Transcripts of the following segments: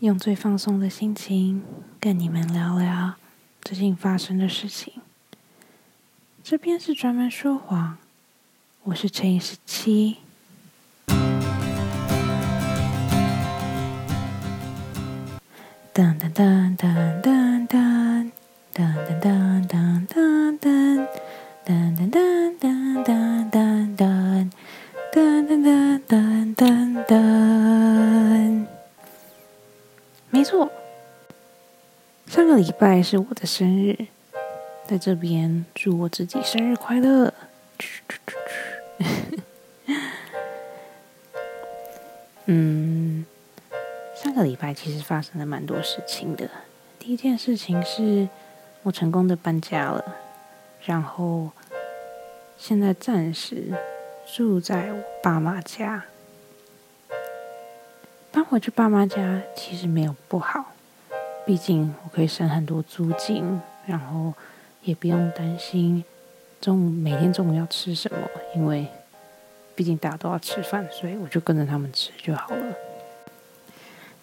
用最放松的心情跟你们聊聊最近发生的事情。这边是专门说谎，我是乘以十七。噔噔噔噔噔噔噔噔噔噔噔。噔噔噔噔噔噔噔噔噔噔噔噔，没错，上个礼拜是我的生日，在这边祝我自己生日快乐。嗯，上个礼拜其实发生了蛮多事情的。第一件事情是我成功的搬家了。然后，现在暂时住在我爸妈家。搬回去爸妈家其实没有不好，毕竟我可以省很多租金，然后也不用担心中午每天中午要吃什么，因为毕竟大家都要吃饭，所以我就跟着他们吃就好了。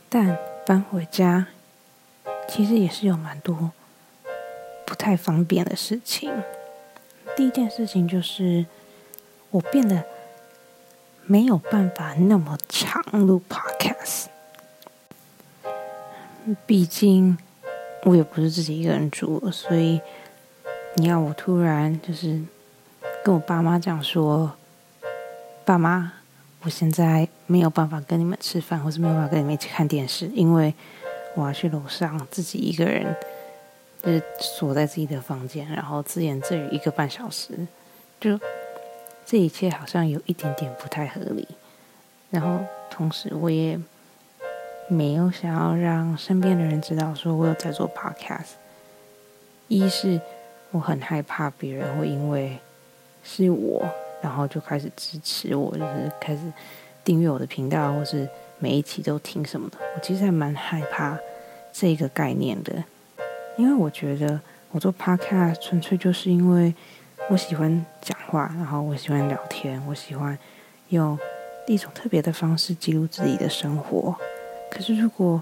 但搬回家其实也是有蛮多。不太方便的事情。第一件事情就是，我变得没有办法那么长录 podcast。毕竟我也不是自己一个人住，所以你要我突然就是跟我爸妈讲说：“爸妈，我现在没有办法跟你们吃饭，或是没有办法跟你们一起看电视，因为我要去楼上自己一个人。”就是锁在自己的房间，然后自言自语一个半小时，就这一切好像有一点点不太合理。然后同时我也没有想要让身边的人知道说我有在做 podcast。一是我很害怕别人会因为是我，然后就开始支持我，就是开始订阅我的频道，或是每一期都听什么的。我其实还蛮害怕这个概念的。因为我觉得我做 podcast 纯粹就是因为我喜欢讲话，然后我喜欢聊天，我喜欢用一种特别的方式记录自己的生活。可是如果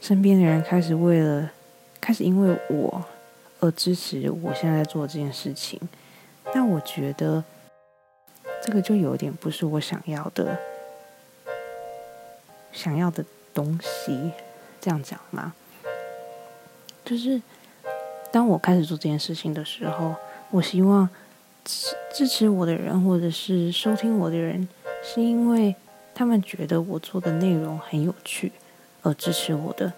身边的人开始为了开始因为我而支持我现在在做这件事情，那我觉得这个就有点不是我想要的想要的东西。这样讲吗？就是当我开始做这件事情的时候，我希望支支持我的人或者是收听我的人，是因为他们觉得我做的内容很有趣而支持我的。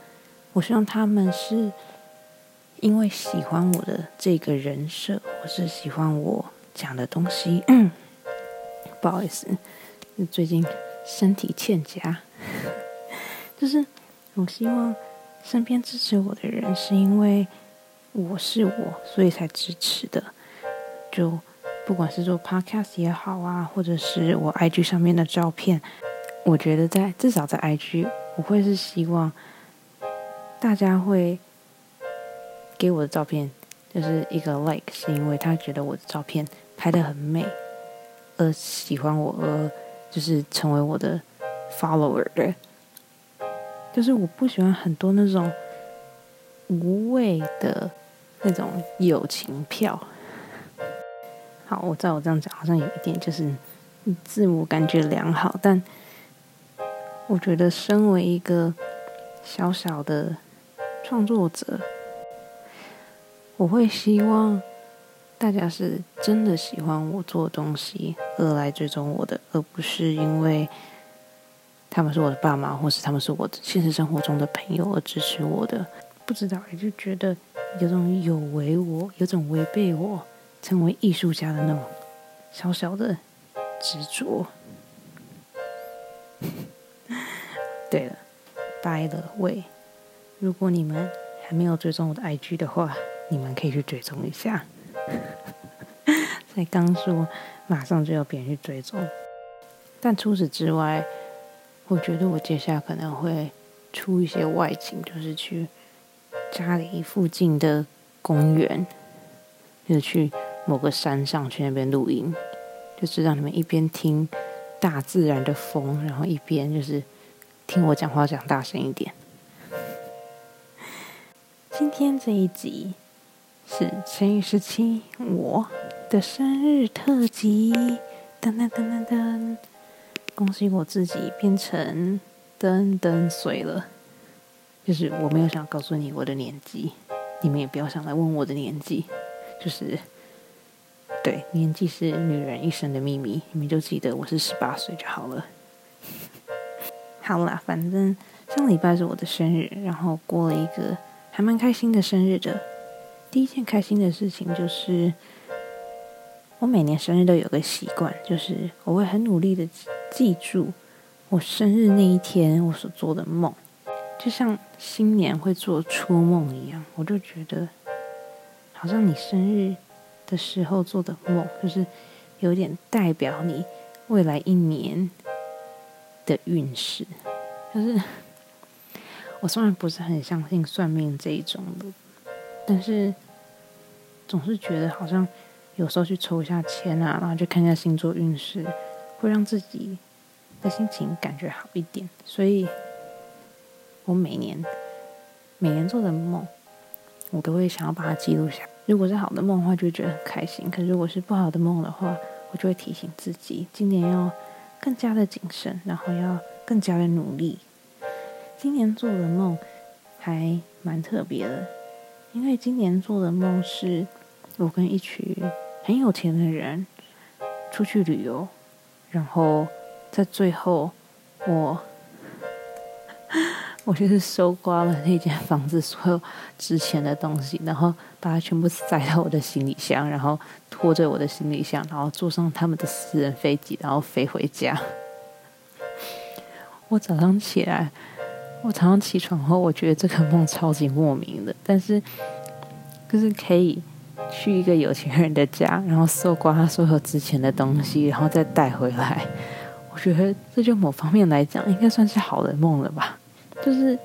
我希望他们是因为喜欢我的这个人设，或是喜欢我讲的东西。不好意思，最近身体欠佳，就是我希望。身边支持我的人是因为我是我，所以才支持的。就不管是做 podcast 也好啊，或者是我 IG 上面的照片，我觉得在至少在 IG，我会是希望大家会给我的照片就是一个 like，是因为他觉得我的照片拍的很美，而喜欢我，而就是成为我的 follower 的。就是我不喜欢很多那种无谓的那种友情票。好，我知道我这样讲好像有一点就是自我感觉良好，但我觉得身为一个小小的创作者，我会希望大家是真的喜欢我做东西而来追踪我的，而不是因为。他们是我的爸妈，或是他们是我现实生活中的朋友而支持我的，不知道也就觉得有种有违我，有种违背我成为艺术家的那种小小的执着。对了，by the way，如果你们还没有追踪我的 IG 的话，你们可以去追踪一下。才刚说马上就要别人去追踪，但除此之外。我觉得我接下来可能会出一些外景，就是去家里附近的公园，就是去某个山上去那边录音，就是让你们一边听大自然的风，然后一边就是听我讲话讲大声一点。今天这一集是乘以十七我的生日特辑，噔噔噔噔噔，恭喜我自己变成噔噔岁了。就是我没有想告诉你我的年纪，你们也不要想来问我的年纪。就是对年纪是女人一生的秘密，你们就记得我是十八岁就好了。好啦，反正上礼拜是我的生日，然后过了一个。还蛮开心的生日的，第一件开心的事情就是，我每年生日都有个习惯，就是我会很努力的记住我生日那一天我所做的梦，就像新年会做初梦一样。我就觉得，好像你生日的时候做的梦，就是有点代表你未来一年的运势，就是。我虽然不是很相信算命这一种的，但是总是觉得好像有时候去抽一下签啊，然后去看一下星座运势，会让自己的心情感觉好一点。所以，我每年每年做的梦，我都会想要把它记录下。如果是好的梦的话，就会觉得很开心；可如果是不好的梦的话，我就会提醒自己，今年要更加的谨慎，然后要更加的努力。今年做的梦还蛮特别的，因为今年做的梦是我跟一群很有钱的人出去旅游，然后在最后我我就是收刮了那间房子所有值钱的东西，然后把它全部塞到我的行李箱，然后拖着我的行李箱，然后坐上他们的私人飞机，然后飞回家。我早上起来。我早上起床后，我觉得这个梦超级莫名的，但是就是可以去一个有钱人的家，然后搜刮他所有值钱的东西，然后再带回来。我觉得这就某方面来讲，应该算是好的梦了吧。就是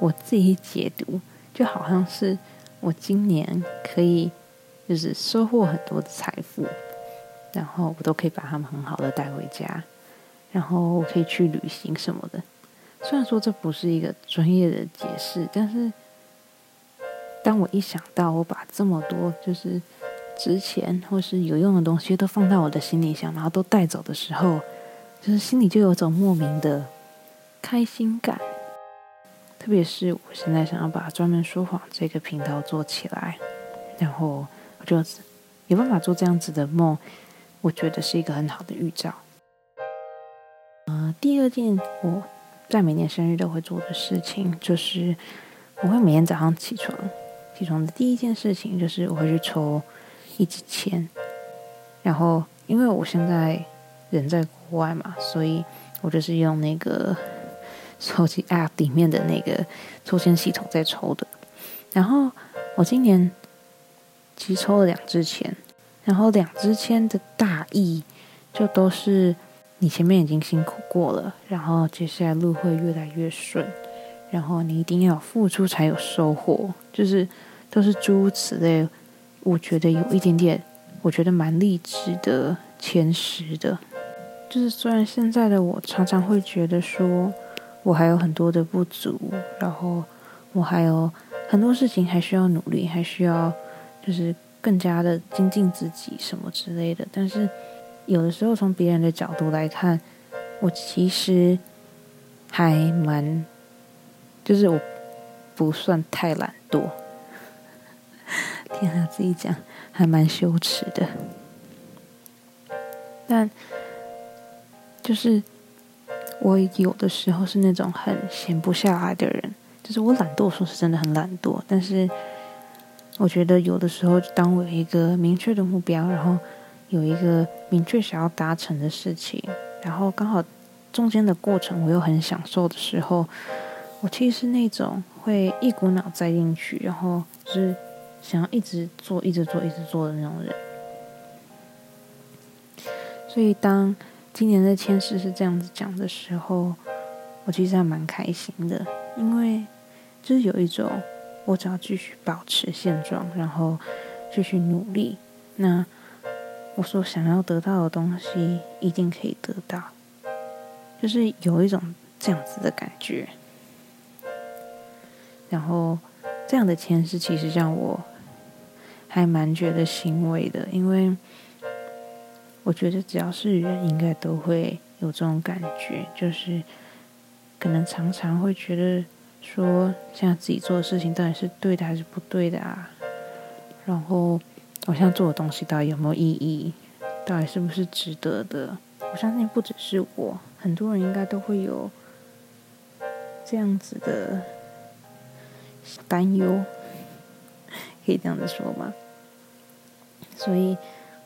我自己解读，就好像是我今年可以就是收获很多的财富，然后我都可以把他们很好的带回家，然后我可以去旅行什么的。虽然说这不是一个专业的解释，但是当我一想到我把这么多就是值钱或是有用的东西都放到我的行李箱，然后都带走的时候，就是心里就有种莫名的开心感。特别是我现在想要把专门说谎这个频道做起来，然后我就有办法做这样子的梦，我觉得是一个很好的预兆。呃，第二件我。在每年生日都会做的事情，就是我会每天早上起床，起床的第一件事情就是我会去抽一支签。然后，因为我现在人在国外嘛，所以我就是用那个手机 App 里面的那个抽签系统在抽的。然后我今年其实抽了两支签，然后两支签的大意就都是。你前面已经辛苦过了，然后接下来路会越来越顺，然后你一定要付出才有收获，就是都是诸如此类。我觉得有一点点，我觉得蛮励志的、前十的。就是虽然现在的我常常会觉得说我还有很多的不足，然后我还有很多事情还需要努力，还需要就是更加的精进自己什么之类的，但是。有的时候，从别人的角度来看，我其实还蛮，就是我不算太懒惰。天啊，自己讲还蛮羞耻的。但就是我有的时候是那种很闲不下来的人，就是我懒惰，说是真的很懒惰。但是我觉得有的时候，当我有一个明确的目标，然后。有一个明确想要达成的事情，然后刚好中间的过程我又很享受的时候，我其实是那种会一股脑栽进去，然后就是想要一直做、一直做、一直做的那种人。所以当今年的签诗是这样子讲的时候，我其实还蛮开心的，因为就是有一种我只要继续保持现状，然后继续努力，那。我所想要得到的东西，一定可以得到，就是有一种这样子的感觉。然后这样的签是其实让我还蛮觉得欣慰的，因为我觉得只要是人，应该都会有这种感觉，就是可能常常会觉得说，现在自己做的事情到底是对的还是不对的啊？然后我现在做的东西到底有没有意义？到底是不是值得的？我相信不只是我，很多人应该都会有这样子的担忧，可以这样子说吗？所以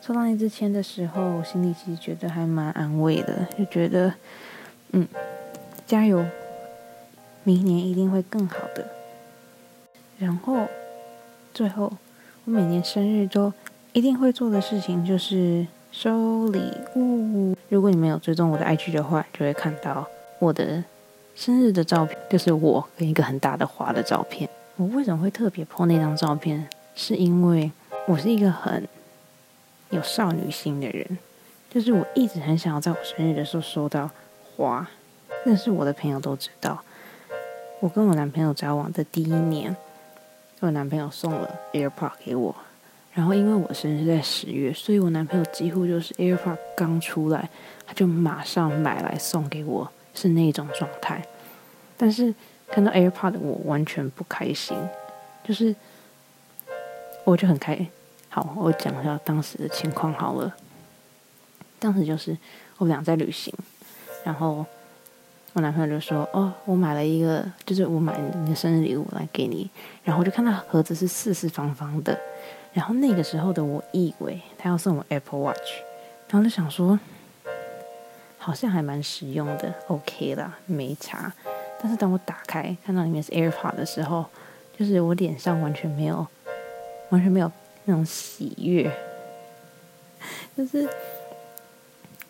抽到那支签的时候，我心里其实觉得还蛮安慰的，就觉得嗯，加油，明年一定会更好的。然后最后，我每年生日都一定会做的事情就是收礼物。如果你没有追踪我的 IG 的话，就会看到我的生日的照片，就是我跟一个很大的花的照片。我为什么会特别 po 那张照片？是因为我是一个很有少女心的人，就是我一直很想要在我生日的时候收到花。认识我的朋友都知道，我跟我男朋友交往的第一年，我男朋友送了 AirPod 给我。然后因为我生日在十月，所以我男朋友几乎就是 AirPod 刚出来，他就马上买来送给我，是那种状态。但是看到 AirPod 的我完全不开心，就是我就很开。好，我讲一下当时的情况好了。当时就是我们俩在旅行，然后我男朋友就说：“哦，我买了一个，就是我买你的生日礼物来给你。”然后我就看到盒子是四四方方的，然后那个时候的我以为他要送我 Apple Watch，然后就想说好像还蛮实用的，OK 啦，没差。但是当我打开看到里面是 AirPod 的时候，就是我脸上完全没有，完全没有。那种喜悦，就是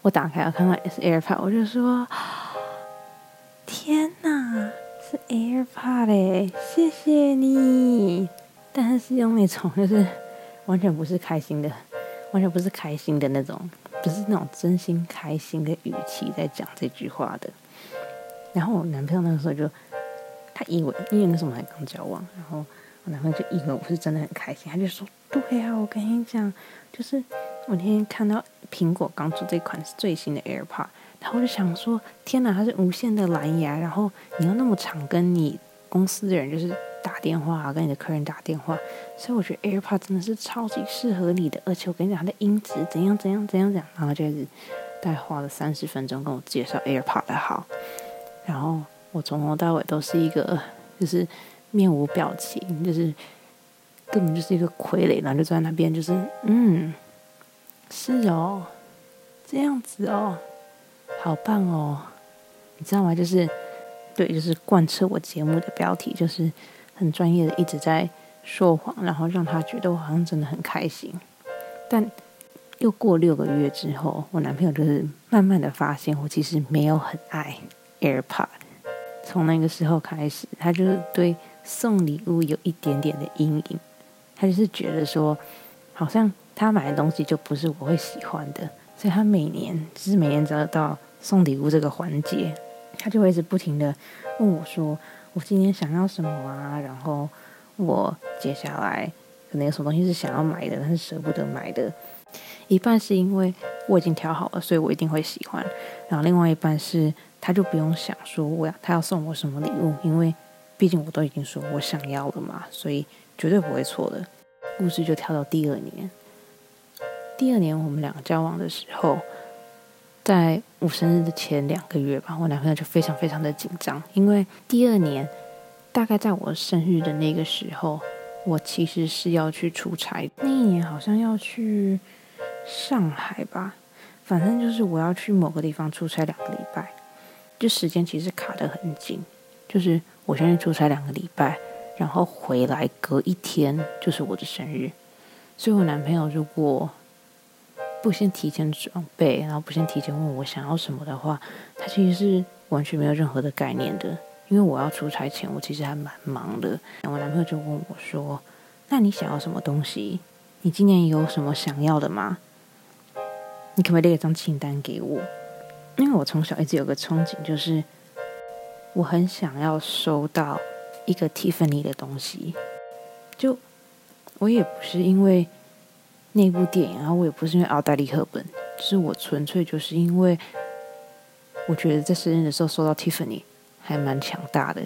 我打开，我看到是 AirPod，我就说：“天哪，是 AirPod 哎，谢谢你！”但是用那种就是完全不是开心的，完全不是开心的那种，不是那种真心开心的语气在讲这句话的。然后我男朋友那个时候就他以为，因为那时候我们还刚交往，然后。我男朋友就以为我是真的很开心，他就说：“对啊，我跟你讲，就是我那天看到苹果刚出这款最新的 AirPod，然后我就想说，天哪，它是无线的蓝牙，然后你要那么常跟你公司的人就是打电话啊，跟你的客人打电话，所以我觉得 AirPod 真的是超级适合你的。而且我跟你讲，它的音质怎样怎样怎样怎样，然后就是大概花了三十分钟跟我介绍 AirPod 的好，然后我从头到尾都是一个就是。面无表情，就是根本就是一个傀儡，然后就坐在那边，就是嗯，是哦，这样子哦，好棒哦，你知道吗？就是对，就是贯彻我节目的标题，就是很专业的一直在说谎，然后让他觉得我好像真的很开心。但又过六个月之后，我男朋友就是慢慢的发现，我其实没有很爱 AirPod。从那个时候开始，他就是对。送礼物有一点点的阴影，他就是觉得说，好像他买的东西就不是我会喜欢的，所以他每年就是每年只要到送礼物这个环节，他就会一直不停的问我说，我今天想要什么啊？然后我接下来可能有什么东西是想要买的，但是舍不得买的，一半是因为我已经挑好了，所以我一定会喜欢，然后另外一半是他就不用想说我要他要送我什么礼物，因为。毕竟我都已经说我想要了嘛，所以绝对不会错的。故事就跳到第二年，第二年我们两个交往的时候，在我生日的前两个月吧，我男朋友就非常非常的紧张，因为第二年大概在我生日的那个时候，我其实是要去出差，那一年好像要去上海吧，反正就是我要去某个地方出差两个礼拜，就时间其实卡得很紧，就是。我先去出差两个礼拜，然后回来隔一天就是我的生日，所以我男朋友如果不先提前准备，然后不先提前问我想要什么的话，他其实是完全没有任何的概念的。因为我要出差前，我其实还蛮忙的。我男朋友就问我说：“那你想要什么东西？你今年有什么想要的吗？你可不可以列一张清单给我？因为我从小一直有个憧憬，就是。”我很想要收到一个 Tiffany 的东西。就我也不是因为那部电影，然后我也不是因为奥黛丽赫本，就是我纯粹就是因为我觉得在生日的时候收到 Tiffany 还蛮强大的，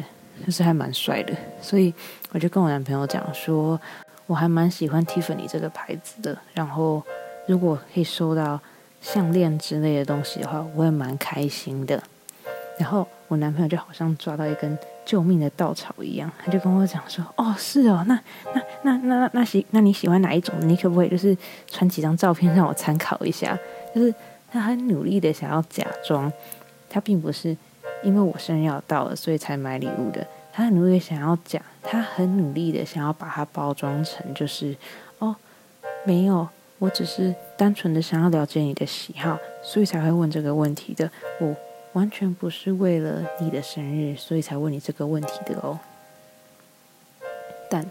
就是还蛮帅的，所以我就跟我男朋友讲说，我还蛮喜欢 Tiffany 这个牌子的。然后如果可以收到项链之类的东西的话，我也蛮开心的。然后我男朋友就好像抓到一根。救命的稻草一样，他就跟我讲说：“哦，是哦，那那那那那喜，那你喜欢哪一种？你可不可以就是传几张照片让我参考一下？”就是他很努力的想要假装，他并不是因为我生日要到了所以才买礼物的。他很努力想要讲，他很努力的想要把它包装成就是哦，没有，我只是单纯的想要了解你的喜好，所以才会问这个问题的。我。完全不是为了你的生日，所以才问你这个问题的哦。但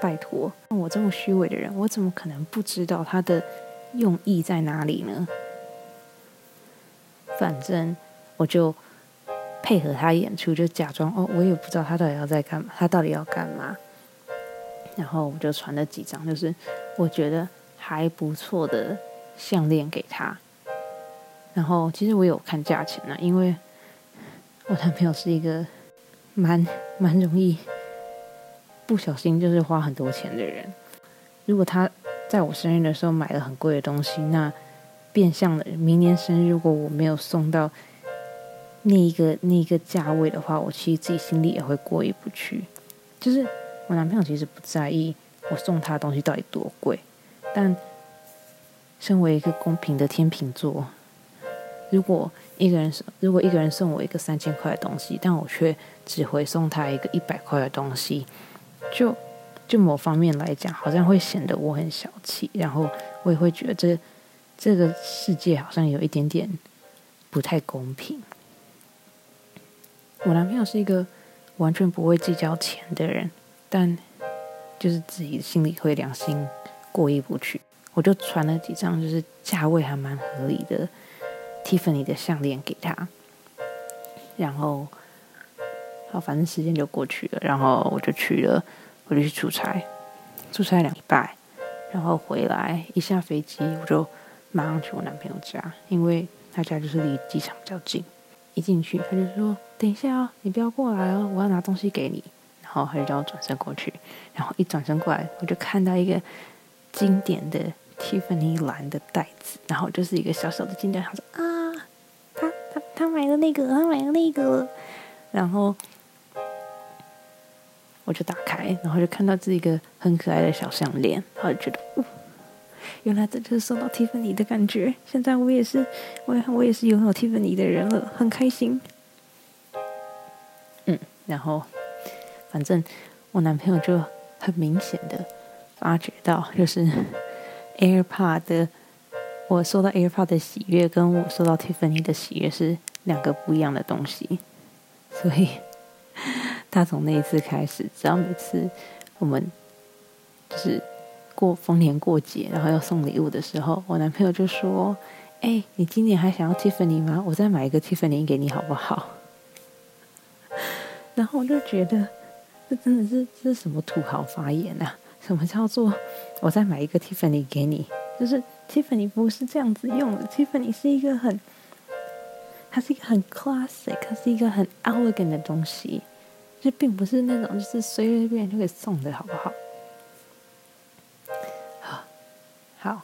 拜托，像我这么虚伪的人，我怎么可能不知道他的用意在哪里呢？反正我就配合他演出，就假装哦，我也不知道他到底要在干嘛，他到底要干嘛。然后我就传了几张，就是我觉得还不错的项链给他。然后其实我有看价钱呢，因为我男朋友是一个蛮蛮容易不小心就是花很多钱的人。如果他在我生日的时候买了很贵的东西，那变相的明年生日如果我没有送到那一个那一个价位的话，我其实自己心里也会过意不去。就是我男朋友其实不在意我送他的东西到底多贵，但身为一个公平的天秤座。如果一个人送，如果一个人送我一个三千块的东西，但我却只回送他一个一百块的东西，就就某方面来讲，好像会显得我很小气，然后我也会觉得这这个世界好像有一点点不太公平。我男朋友是一个完全不会计较钱的人，但就是自己心里会良心过意不去，我就传了几张，就是价位还蛮合理的。Tiffany 的项链给他，然后好，反正时间就过去了，然后我就去了，我就去出差，出差两礼拜，然后回来一下飞机，我就马上去我男朋友家，因为他家就是离机场比较近。一进去，他就说：“等一下哦，你不要过来哦，我要拿东西给你。”然后他就叫我转身过去，然后一转身过来，我就看到一个经典的 Tiffany 蓝的袋子，然后就是一个小小的金条，他说：“啊。”他买了那个，他买了那个，然后我就打开，然后就看到这一个很可爱的小项链，然后就觉得，哦原来这就是收到 Tiffany 的感觉。现在我也是，我也我也是拥有 Tiffany 的人了，很开心。嗯，然后反正我男朋友就很明显的发觉到，就是 AirPod 的。我收到 AirPod 的喜悦，跟我收到 Tiffany 的喜悦是两个不一样的东西，所以 他从那一次开始，只要每次我们就是过逢年过节，然后要送礼物的时候，我男朋友就说：“哎，你今年还想要 Tiffany 吗？我再买一个 Tiffany 给你好不好？” 然后我就觉得，这真的是这是什么土豪发言啊？什么叫做我再买一个 Tiffany 给你？就是。Tiffany 不是这样子用的，Tiffany 是一个很，它是一个很 classic，它是一个很 elegant 的东西，这并不是那种就是随随便便就可以送的，好不好？好，好，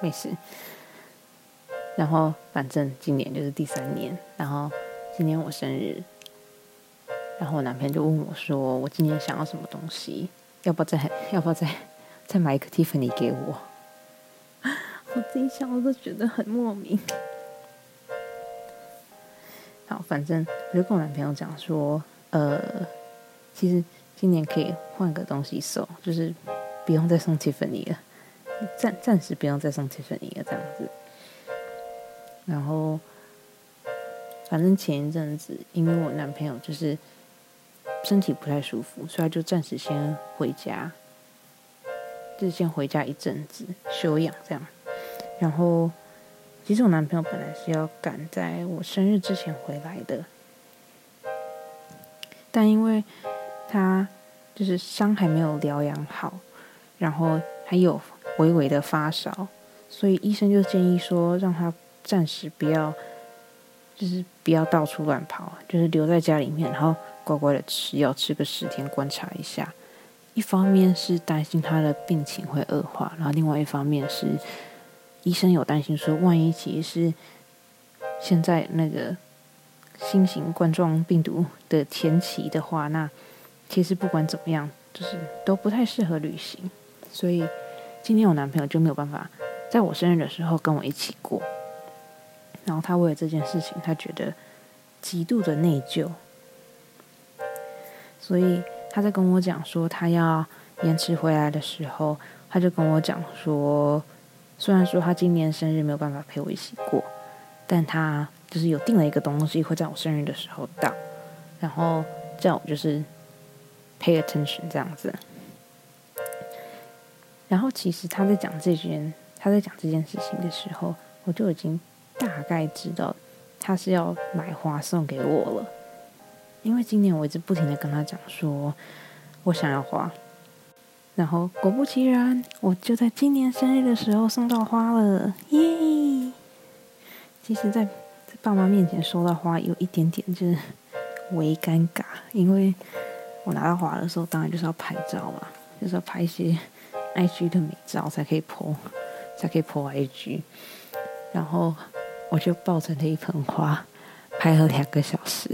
没事。然后反正今年就是第三年，然后今年我生日，然后我男朋友就问我说：“我今年想要什么东西？要不要再要不要再再买一个 Tiffany 给我？” 我自己想，我都觉得很莫名。好，反正我就跟我男朋友讲说，呃，其实今年可以换个东西送，就是不用再送 Tiffany 了，暂暂时不用再送 Tiffany 了，这样子。然后，反正前一阵子，因为我男朋友就是身体不太舒服，所以他就暂时先回家，就是先回家一阵子休养，这样。然后，其实我男朋友本来是要赶在我生日之前回来的，但因为他就是伤还没有疗养好，然后还有微微的发烧，所以医生就建议说让他暂时不要，就是不要到处乱跑，就是留在家里面，然后乖乖的吃药，吃个十天观察一下。一方面是担心他的病情会恶化，然后另外一方面是医生有担心说，万一其实是现在那个新型冠状病毒的前期的话，那其实不管怎么样，就是都不太适合旅行。所以今天我男朋友就没有办法在我生日的时候跟我一起过，然后他为了这件事情，他觉得极度的内疚，所以。他在跟我讲说，他要延迟回来的时候，他就跟我讲说，虽然说他今年生日没有办法陪我一起过，但他就是有订了一个东西会在我生日的时候到，然后叫我就是 pay attention 这样子。然后其实他在讲这件他在讲这件事情的时候，我就已经大概知道他是要买花送给我了。因为今年我一直不停的跟他讲说，我想要花，然后果不其然，我就在今年生日的时候送到花了，耶！其实，在在爸妈面前收到花有一点点就是微尴尬，因为我拿到花的时候，当然就是要拍照嘛，就是要拍一些 IG 的美照才可以 po，才可以 po IG，然后我就抱着那一盆花拍了两个小时。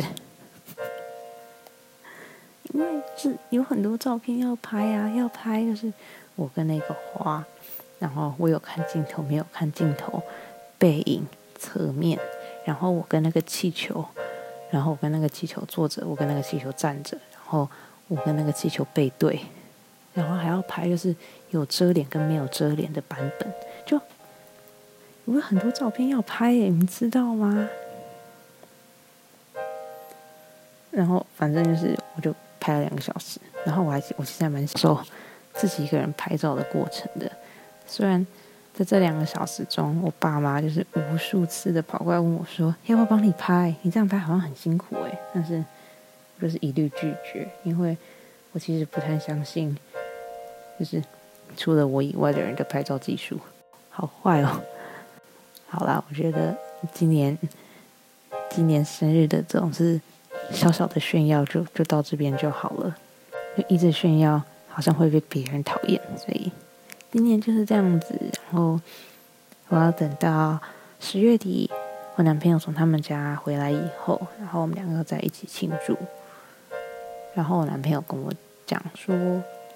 是有很多照片要拍啊，要拍就是我跟那个花，然后我有看镜头，没有看镜头，背影、侧面，然后我跟那个气球，然后我跟那个气球坐着，我跟那个气球站着，然后我跟那个气球背对，然后还要拍就是有遮脸跟没有遮脸的版本，就有很多照片要拍，你们知道吗？然后反正就是我就。拍了两个小时，然后我还我其实还蛮享受自己一个人拍照的过程的。虽然在这两个小时中，我爸妈就是无数次的跑过来问我说：“要不要帮你拍？你这样拍好像很辛苦诶。但是我就是一律拒绝，因为我其实不太相信，就是除了我以外的人的拍照技术好坏哦。好啦，我觉得今年今年生日的这种是。小小的炫耀就就到这边就好了，就一直炫耀好像会被别人讨厌，所以今年就是这样子。然后我要等到十月底，我男朋友从他们家回来以后，然后我们两个在一起庆祝。然后我男朋友跟我讲说，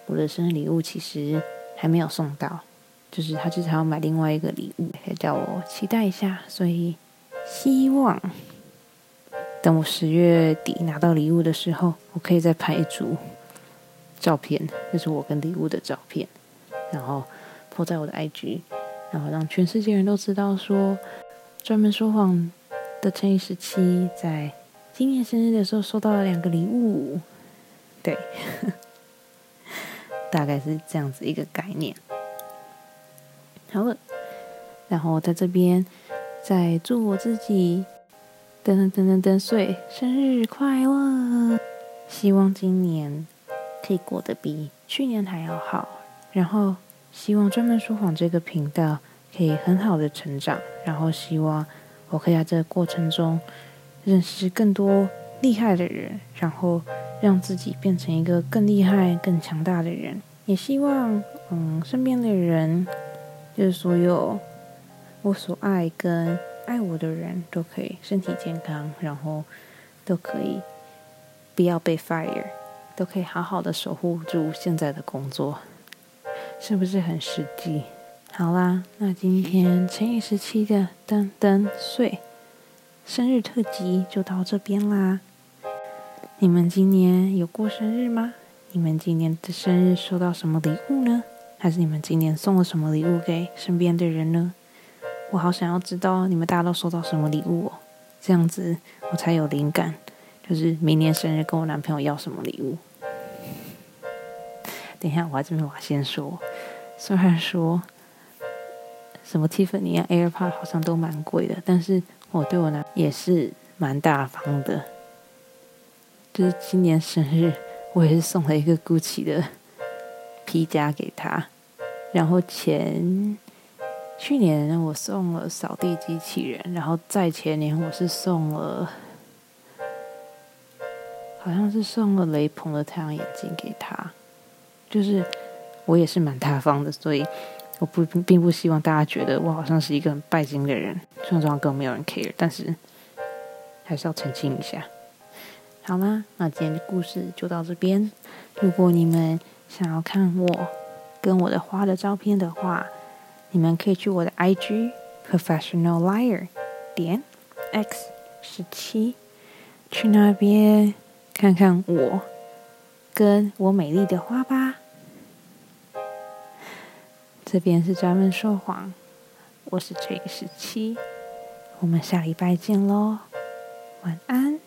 我的生日礼物其实还没有送到，就是他就是要买另外一个礼物，可以叫我期待一下。所以希望。等我十月底拿到礼物的时候，我可以再拍一组照片，就是我跟礼物的照片，然后铺在我的 IG，然后让全世界人都知道说，专门说谎的乘以十七在今年生日的时候收到了两个礼物，对，大概是这样子一个概念。好了，然后在这边再祝我自己。噔噔噔噔噔岁，生日快乐！希望今年可以过得比去年还要好。然后希望专门说谎这个频道可以很好的成长。然后希望我可以在这个过程中认识更多厉害的人，然后让自己变成一个更厉害、更强大的人。也希望嗯，身边的人，就是所有我所爱跟。爱我的人都可以身体健康，然后都可以不要被 fire，都可以好好的守护住现在的工作，是不是很实际？好啦，那今天乘以十七的噔噔岁生日特辑就到这边啦。你们今年有过生日吗？你们今年的生日收到什么礼物呢？还是你们今年送了什么礼物给身边的人呢？我好想要知道你们大家都收到什么礼物哦，这样子我才有灵感，就是明年生日跟我男朋友要什么礼物。等一下，我还这边我先说，虽然说什么 Tiffany 啊、AirPod 好像都蛮贵的，但是我对我男也是蛮大方的，就是今年生日，我也是送了一个 GUCCI 的皮夹给他。然后前去年我送了扫地机器人，然后在前年我是送了，好像是送了雷朋的太阳眼镜给他。就是我也是蛮大方的，所以我不并不希望大家觉得我好像是一个很拜金的人。虽然说根本没有人 care，但是还是要澄清一下。好啦，那今天的故事就到这边。如果你们想要看我跟我的花的照片的话，你们可以去我的 IG professional liar 点 x 十七，去那边看看我跟我美丽的花吧。这边是专门说谎，我是 J 十七，我们下礼拜见喽，晚安。